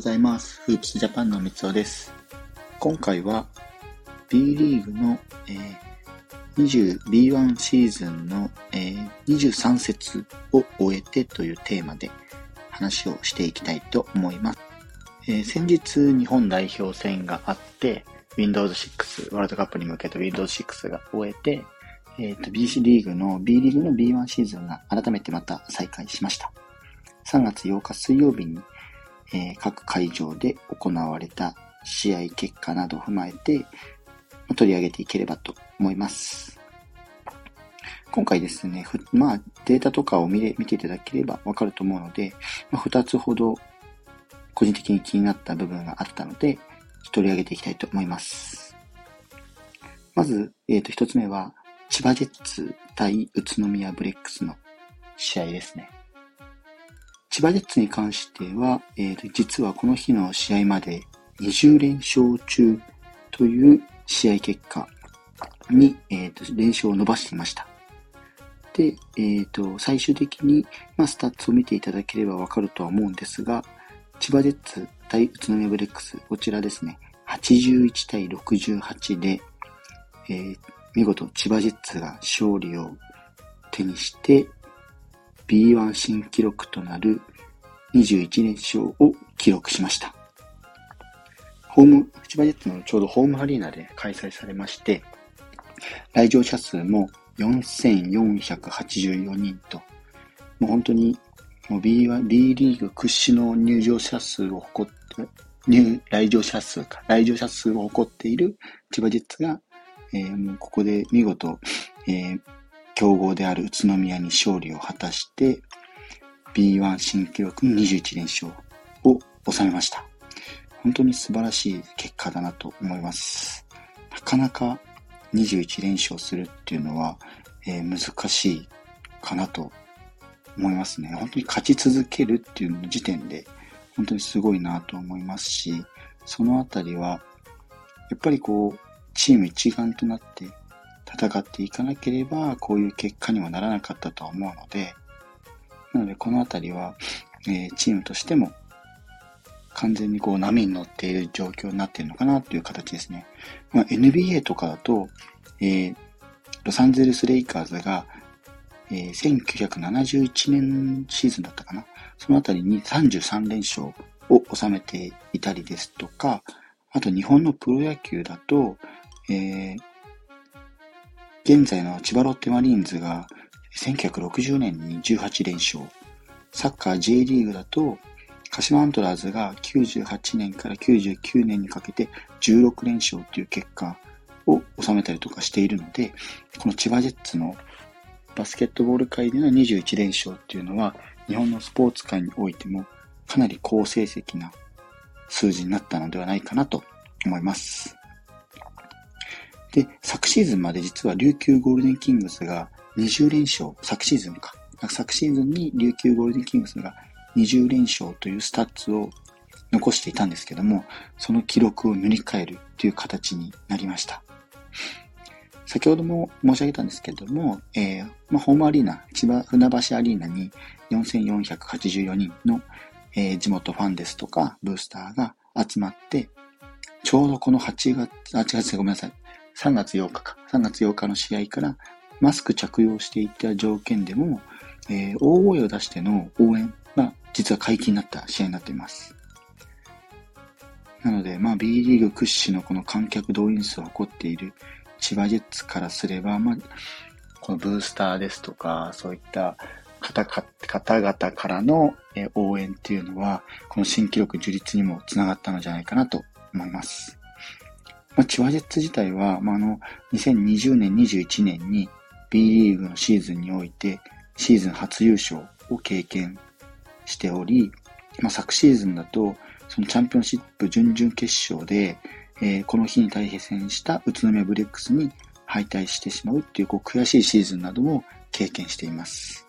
ございます。フープスジャパンの三尾です。今回は B リーグの、えー、20B1 シーズンの、えー、23節を終えてというテーマで話をしていきたいと思います。えー、先日日本代表戦があって Windows 6ワールドカップに向けて Windows 6が終えて、えっ、ー、と BC リーグの B リーグの B1 シーズンが改めてまた再開しました。3月8日水曜日にえー、各会場で行われた試合結果などを踏まえて、取り上げていければと思います。今回ですね、まあ、データとかを見れ見ていただければわかると思うので、まあ、2つほど個人的に気になった部分があったので、取り上げていきたいと思います。まず、えっ、ー、と、1つ目は、千葉ジェッツ対宇都宮ブレックスの試合ですね。千葉ジェッツに関しては、えー、実はこの日の試合まで20連勝中という試合結果に、えー、と連勝を伸ばしていました。で、えー、と最終的に、まあ、スタッツを見ていただければわかるとは思うんですが、千葉ジェッツ対宇都宮ブレックス、こちらですね、81対68で、えー、見事千葉ジェッツが勝利を手にして、B1 新記録となる21連勝を記録しました。ホーム、千葉ジェッツのちょうどホームアリーナで開催されまして、来場者数も4484人と、もう本当にもう B, B リーグ屈指の入場者数を誇って、入、来場者数か、来場者数を誇っている千葉ジェッツが、えー、もうここで見事、えー、強豪である宇都宮に勝利を果たして、B1 新記録の21連勝を収めました。本当に素晴らしい結果だなと思います。なかなか21連勝するっていうのは、えー、難しいかなと思いますね。本当に勝ち続けるっていう時点で本当にすごいなと思いますし、そのあたりは、やっぱりこう、チーム一丸となって戦っていかなければ、こういう結果にはならなかったと思うので、なのでこのあたりは、えー、チームとしても完全にこう波に乗っている状況になっているのかなという形ですね。まあ、NBA とかだと、えー、ロサンゼルス・レイカーズが、えー、1971年シーズンだったかな。そのあたりに33連勝を収めていたりですとか、あと日本のプロ野球だと、えー、現在の千葉ロッテマリーンズが1960年に18連勝。サッカー J リーグだと、鹿島アントラーズが98年から99年にかけて16連勝という結果を収めたりとかしているので、この千葉ジェッツのバスケットボール界での21連勝っていうのは、日本のスポーツ界においてもかなり好成績な数字になったのではないかなと思います。で、昨シーズンまで実は琉球ゴールデンキングスが20連勝、昨シーズンか。昨シーズンに琉球ゴールデンキングスが20連勝というスタッツを残していたんですけども、その記録を塗り替えるという形になりました。先ほども申し上げたんですけれども、えー、まあ、ホームアリーナ、千葉船橋アリーナに4484人の、えー、地元ファンですとか、ブースターが集まって、ちょうどこの8月、あ、8月ごめんなさい。3月8日か。3月8日の試合からマスク着用していった条件でも、えー、大声を出しての応援が実は解禁になった試合になっています。なので、まあ B リーグ屈指のこの観客動員数を誇っている千葉ジェッツからすれば、まあ、このブースターですとか、そういった方方々からの応援っていうのは、この新記録樹立にもつながったのじゃないかなと思います。まあ、千葉ジェッツ自体は、まあ、あの、2020年、21年に B リーグのシーズンにおいて、シーズン初優勝を経験しており、まあ、昨シーズンだと、そのチャンピオンシップ準々決勝で、えー、この日に対戦した宇都宮ブレックスに敗退してしまうっていうこう悔しいシーズンなども経験しています。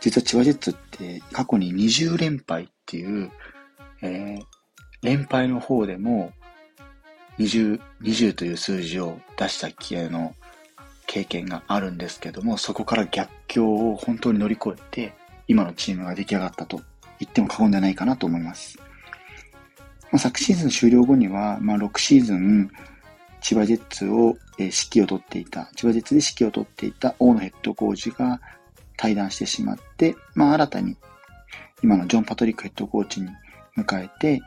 実は千葉ジェッツって過去に20連敗っていう、えー、連敗の方でも20、20という数字を出した気合の経験があるんですけども、そこから逆境を本当に乗り越えて、今のチームが出来上がったと言っても過言ではないかなと思います。まあ、昨シーズン終了後には、まあ、6シーズン、千葉ジェッツを、えー、指揮を取っていた、千葉ジェッツで指揮を取っていた大野ヘッドコーチが退団してしまって、まあ、新たに今のジョン・パトリックヘッドコーチに迎えて、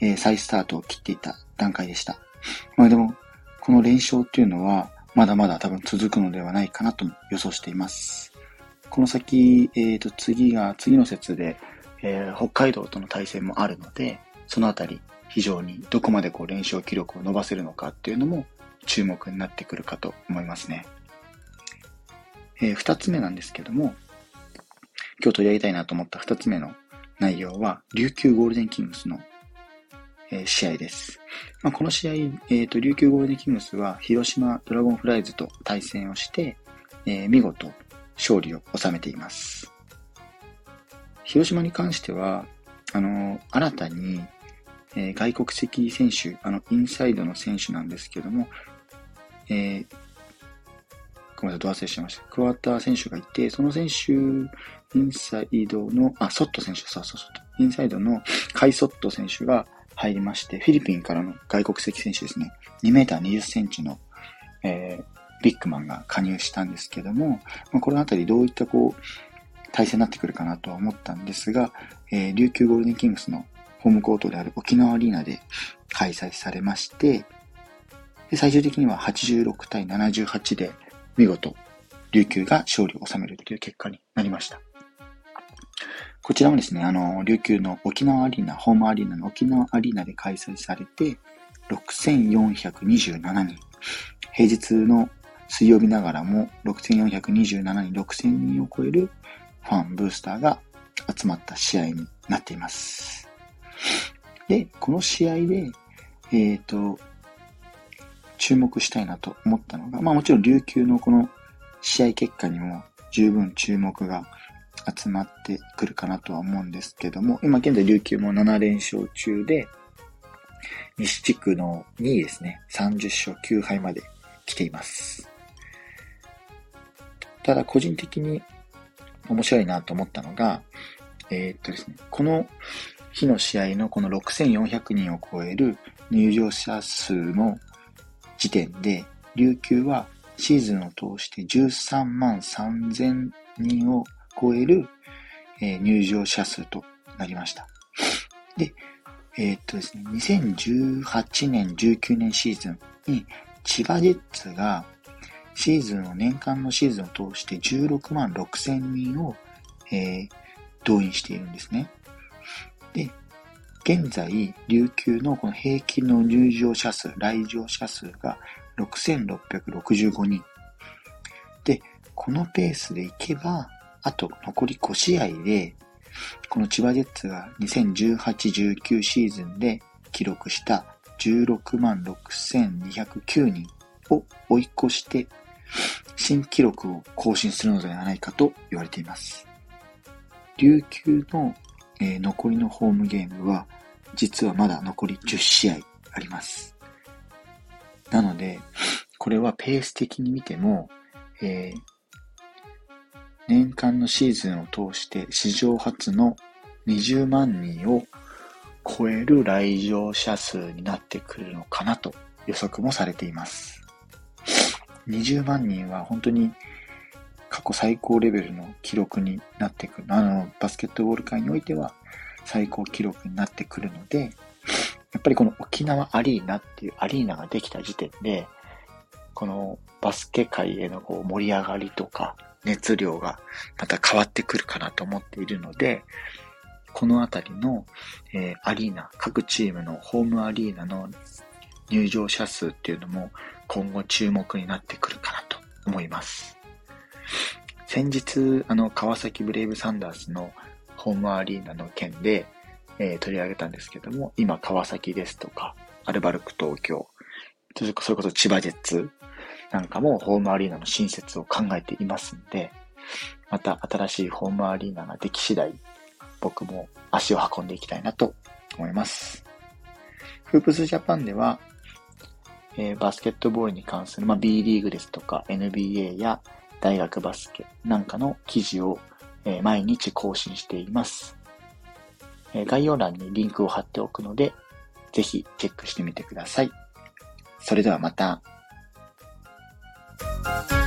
えー、再スタートを切っていた段階でした。まあでも、この連勝っていうのは、まだまだ多分続くのではないかなと予想しています。この先、えっ、ー、と、次が、次の節で、えー、北海道との対戦もあるので、そのあたり、非常にどこまでこう連勝記録を伸ばせるのかっていうのも注目になってくるかと思いますね。えー、二つ目なんですけども、今日取り上げたいなと思った二つ目の内容は、琉球ゴールデンキングスの、え、試合です。まあ、この試合、えっ、ー、と、琉球ゴールデンキングスは広島ドラゴンフライズと対戦をして、えー、見事勝利を収めています。広島に関しては、あの、新たに、え、外国籍選手、あの、インサイドの選手なんですけども、え、ごめんなさい、ど忘れしました。クワーター選手がいて、その選手インサイドの、あ、ソット選手、そうそうそう。インサイドのカイソット選手が入りまして、フィリピンからの外国籍選手ですね。2メーター20センチの、えー、ビッグマンが加入したんですけども、まあ、このあたりどういったこう、対戦になってくるかなとは思ったんですが、えー、琉球ゴールデンキングスのホームコートである沖縄アリーナで開催されまして、で最終的には86対78で見事、琉球が勝利を収めるという結果になりました。こちらもですね、あの、琉球の沖縄アリーナ、ホームアリーナの沖縄アリーナで開催されて、6427人。平日の水曜日ながらも6427人、6000人を超えるファン、ブースターが集まった試合になっています。で、この試合で、えっ、ー、と、注目したいなと思ったのが、まあもちろん琉球のこの試合結果にも十分注目が集まってくるかなとは思うんですけども、今現在琉球も7連勝中で、西地区の2位ですね、30勝9敗まで来ています。ただ個人的に面白いなと思ったのが、えー、っとですね、この日の試合のこの6400人を超える入場者数の時点で、琉球はシーズンを通して13万3000人を超える、えー、入場者数となりました。で、えー、っとですね、2018年、19年シーズンに千葉ジェッツがシーズンを、年間のシーズンを通して16万6千人を、えー、動員しているんですね。で、現在、琉球のこの平均の入場者数、来場者数が6665人。で、このペースでいけば、あと残り5試合で、この千葉ジェッツが2018-19シーズンで記録した16万6209人を追い越して新記録を更新するのではないかと言われています。琉球の、えー、残りのホームゲームは実はまだ残り10試合あります。なので、これはペース的に見ても、えー、年間のシーズンを通して史上初の20万人を超える来場者数になってくるのかなと予測もされています。20万人は本当に過去最高レベルの記録になってくる。あの、バスケットボール界においては最高記録になってくるので、やっぱりこの沖縄アリーナっていうアリーナができた時点で、このバスケ界へのこう盛り上がりとか、熱量がまた変わってくるかなと思っているので、このあたりの、えー、アリーナ、各チームのホームアリーナの入場者数っていうのも今後注目になってくるかなと思います。先日、あの、川崎ブレイブサンダースのホームアリーナの件で、えー、取り上げたんですけども、今川崎ですとか、アルバルク東京、それこそ千葉ジェッツなんかもホームアリーナの新設を考えていますんで、また新しいホームアリーナができ次第、僕も足を運んでいきたいなと思います。フープスジャパンでは、えー、バスケットボールに関する、まあ、B リーグですとか NBA や大学バスケなんかの記事を、えー、毎日更新しています、えー、概要欄にリンクを貼っておくので、ぜひチェックしてみてください。それではまた。Bye.